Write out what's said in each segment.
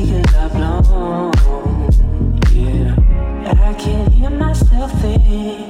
You set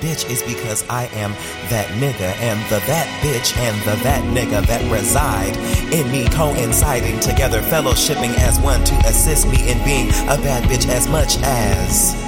Bitch is because I am that nigga. And the that bitch and the that nigga that reside in me coinciding together, fellowshipping as one to assist me in being a bad bitch as much as.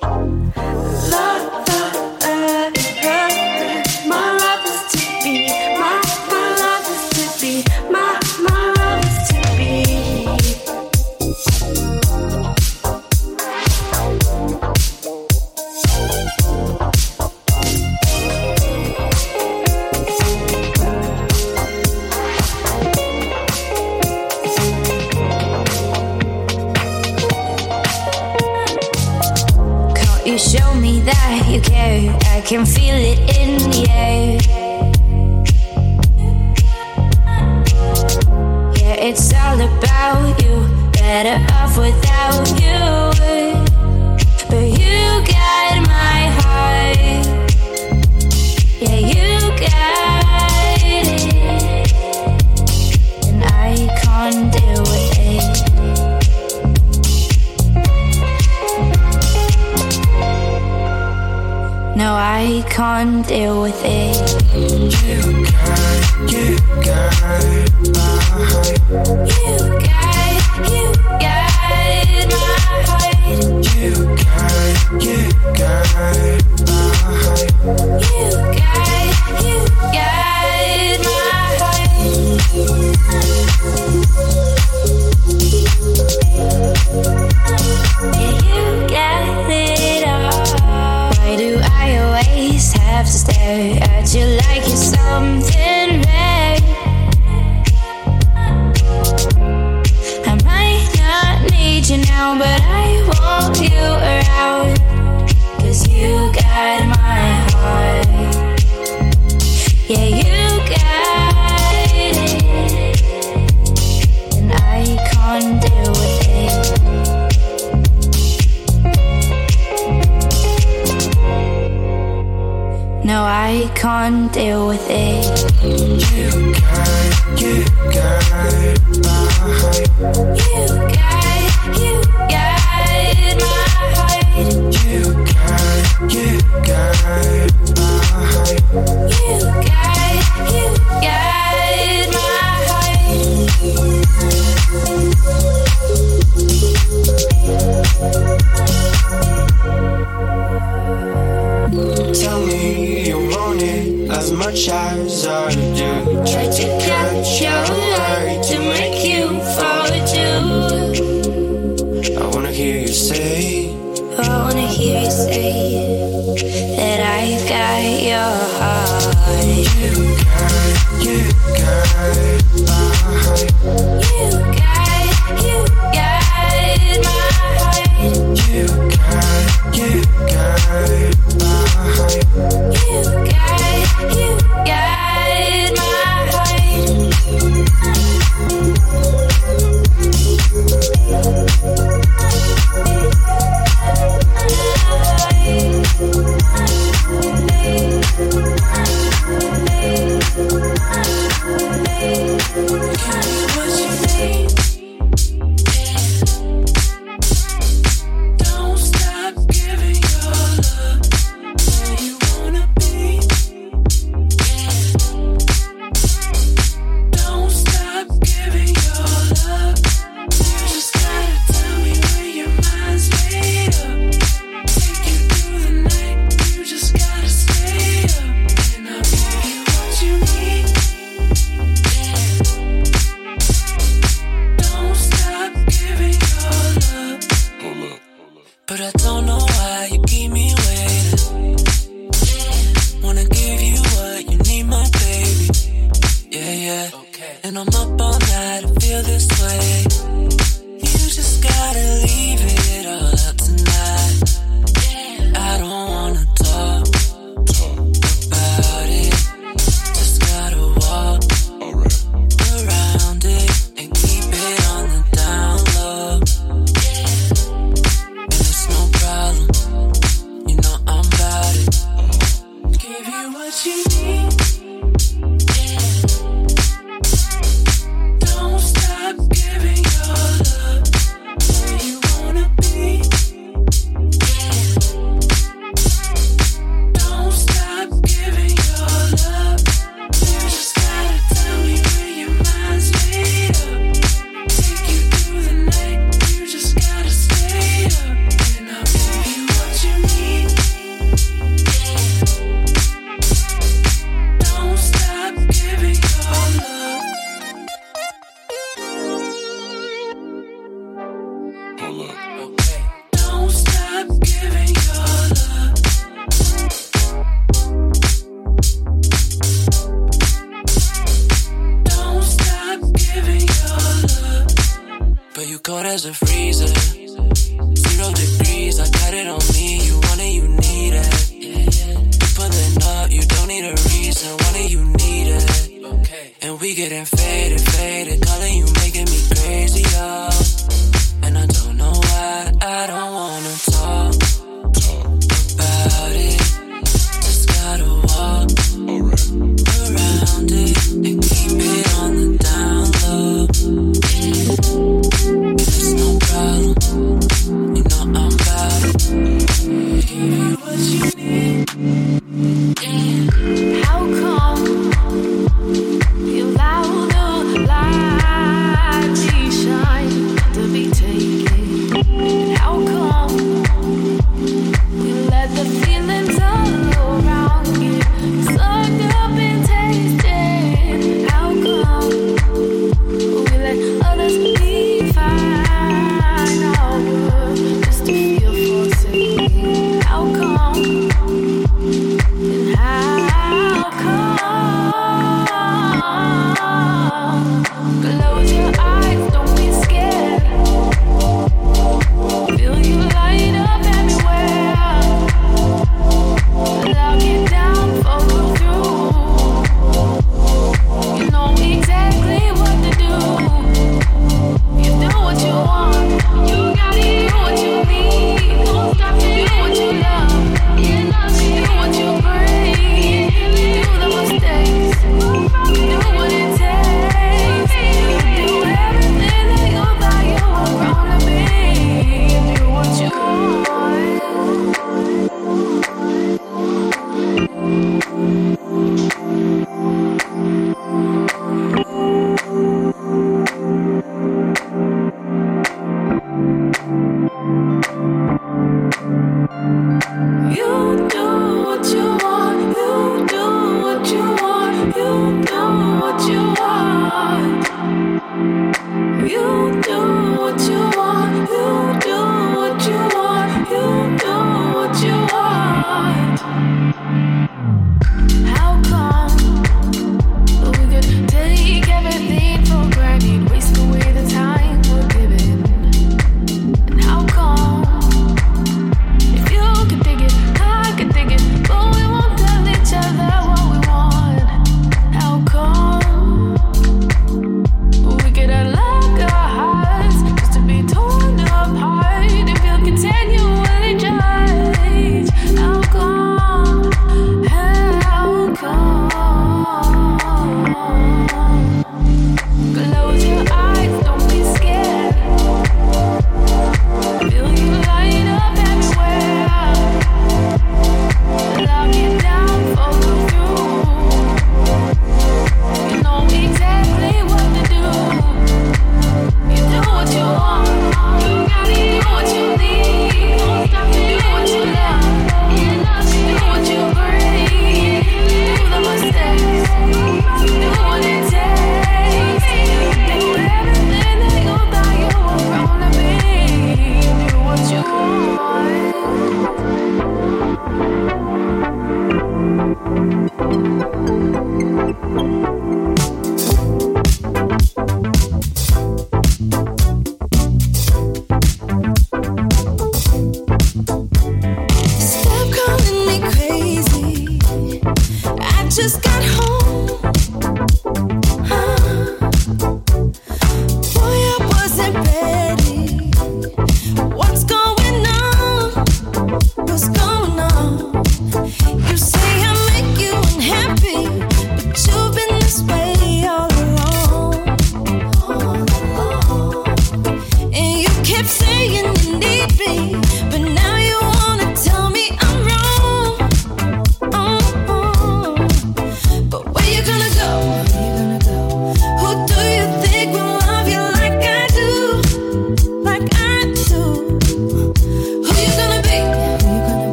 Tell me you want it as much as I do. Try to get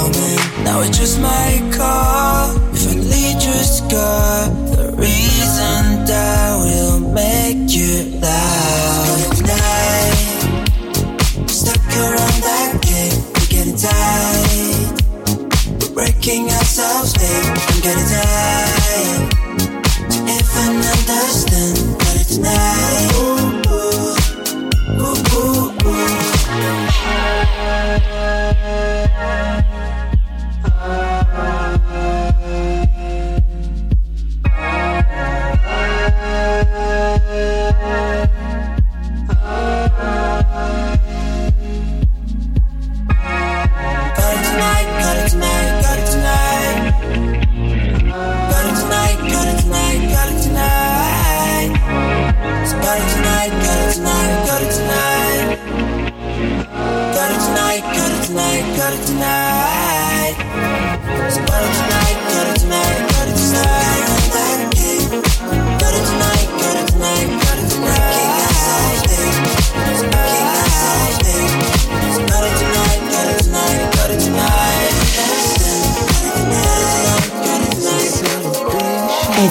moment. Now it's just might call. If only just got the reason that will make you laugh. tonight. Stuck around that gate, we're getting tight. We're breaking ourselves, babe. I'm gonna.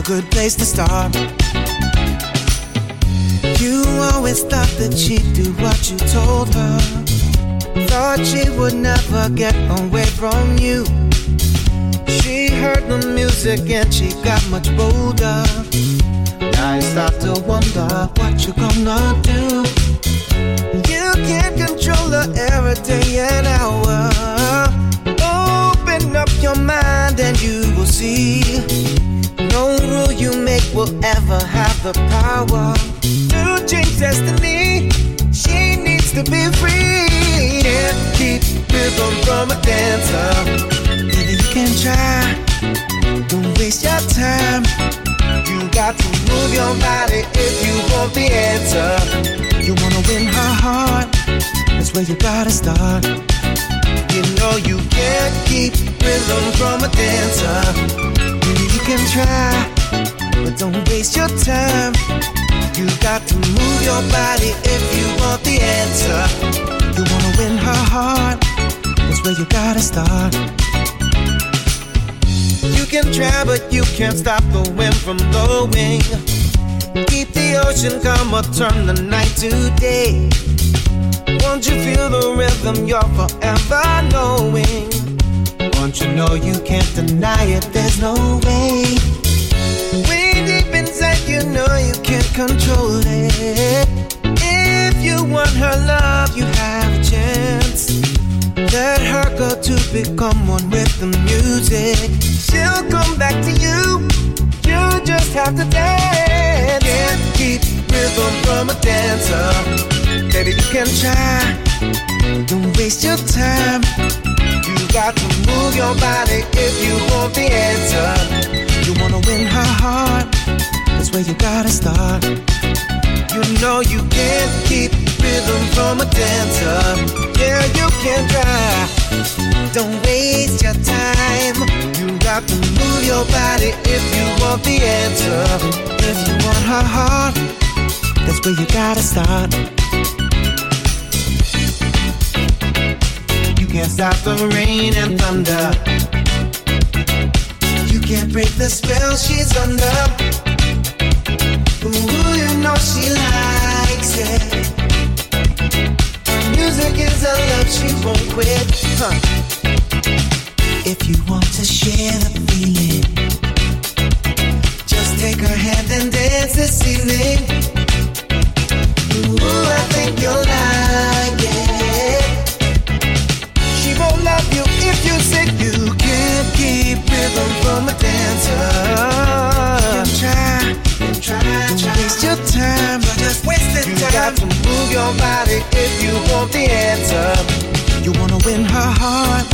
A good place to start. You always thought that she'd do what you told her. Thought she would never get away from you. She heard the music and she got much bolder. Now you start to wonder what you're gonna do. You can't control her every day and hour. Open up your mind and you will see. No rule you make will ever have the power to change destiny. She needs to be free. Can't keep rhythm from a dancer. Maybe you can try. Don't waste your time. You got to move your body if you want the answer. You wanna win her heart. That's where you gotta start. You know you can't keep rhythm from a dancer. Can try, but don't waste your time. You got to move your body if you want the answer. You wanna win her heart. That's where you gotta start. You can try, but you can't stop the wind from blowing. Keep the ocean calm or turn the night to day. Won't you feel the rhythm you're forever knowing? Won't you know you can't deny it? There's no way. Way deep inside, you know you can't control it. If you want her love, you have a chance. Let her go to become one with the music. She'll come back to you. You just have to dance. Can't keep rhythm from a dancer. Baby, you can try. Don't waste your time. You got to move your body if you want the answer. You wanna win her heart. That's where you gotta start. You know you can't keep rhythm from a dancer. Yeah, you can try. Don't waste your time. You got to move your body if you want the answer. If you want her heart, that's where you gotta start. can't stop the rain and thunder. You can't break the spell she's under. Ooh, you know she likes it. Music is a love she won't quit. Huh. If you want to share the feeling, just take her hand and dance this evening. Ooh, I think you'll like. Got to move your body if you want the answer. You wanna win her heart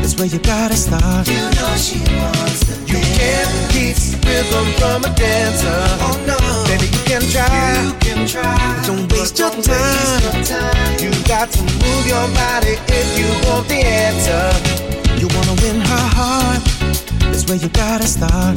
That's where you gotta start. You know she wants the You can't keep rhythm from a dancer. Oh no, baby you can try. You can try. But don't waste, your, don't time. waste your time. You got to move your body if you want the answer. You wanna win her heart. That's where you gotta start.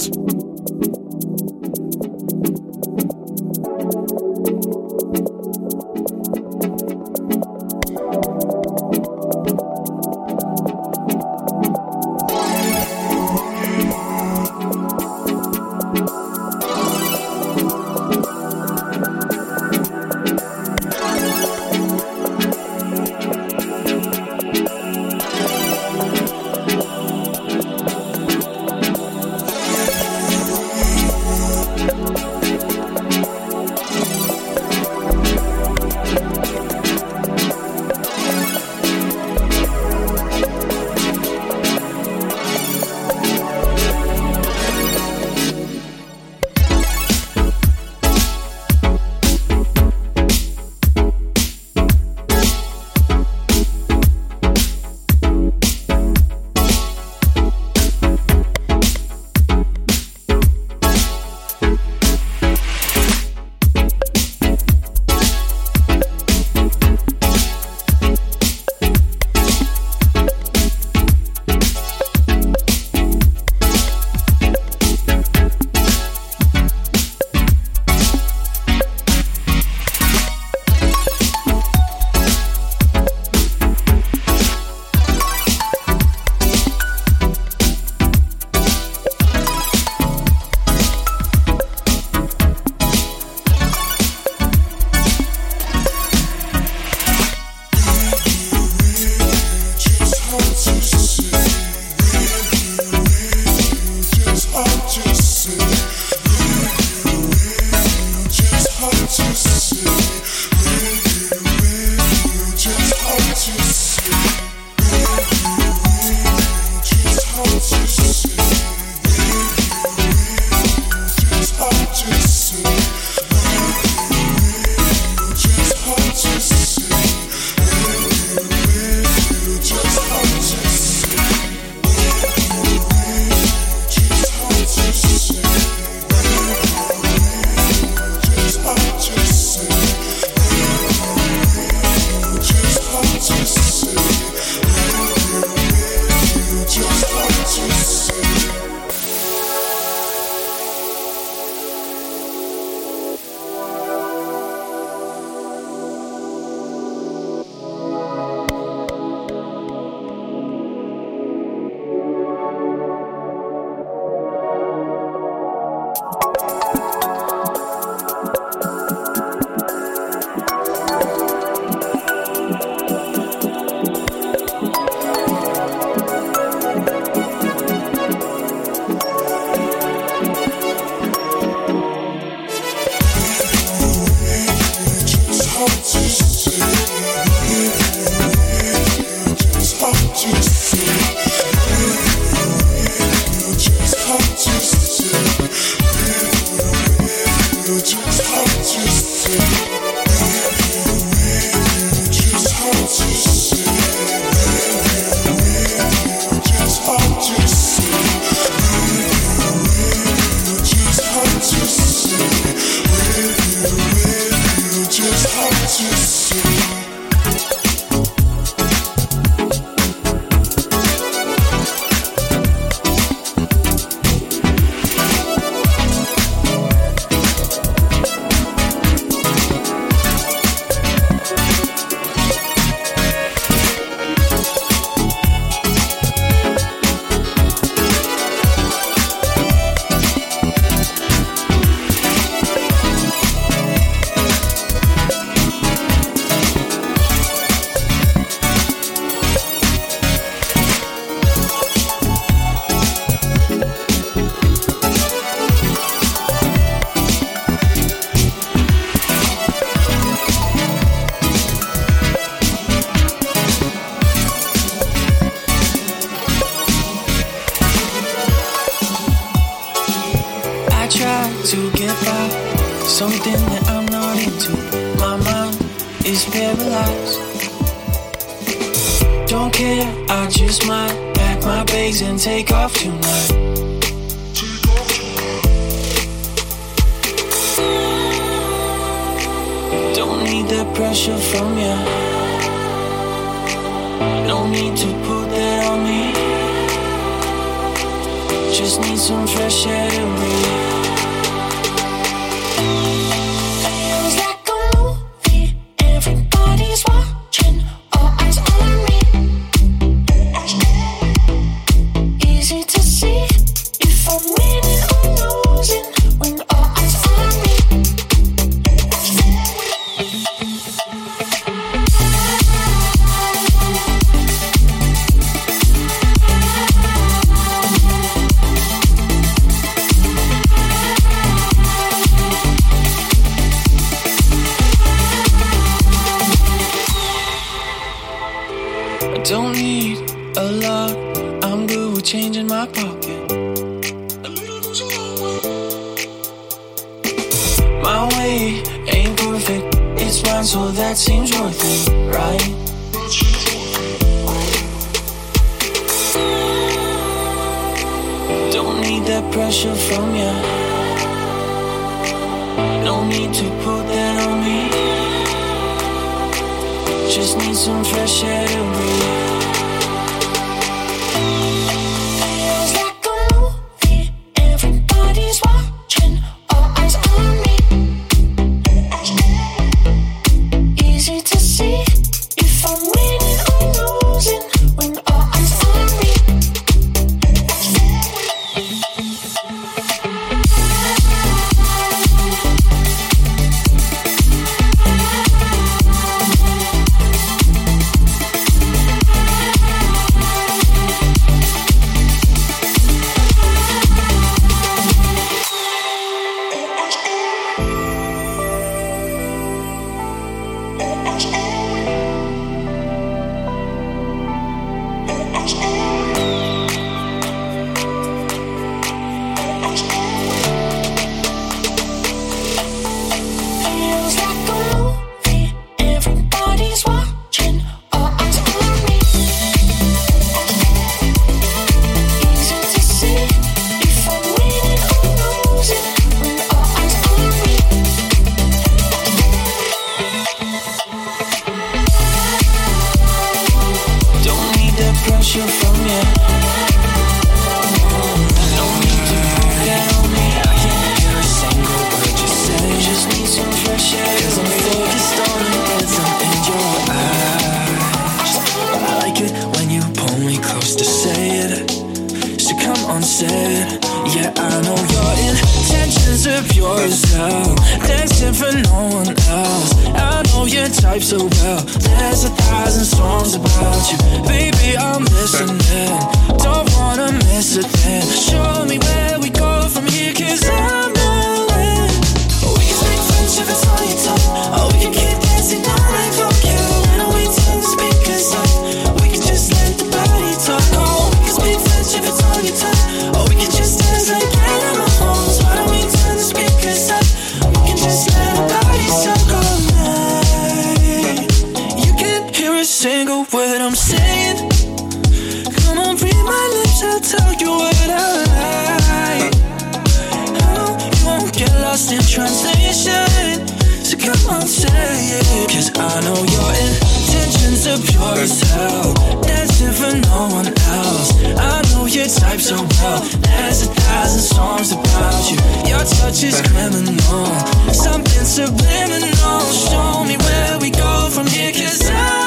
sleep so well. There's a thousand songs about you. Your touch is criminal. Something subliminal. Show me where we go from here, cause I.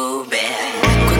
like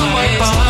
So bother?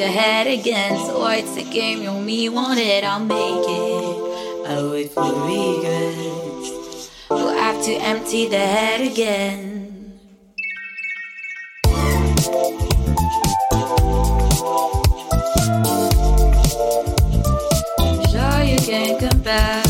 the head against or it's a game you me wanted. I'll make it. I wait for regrets We'll have to empty the head again. Sure you can come back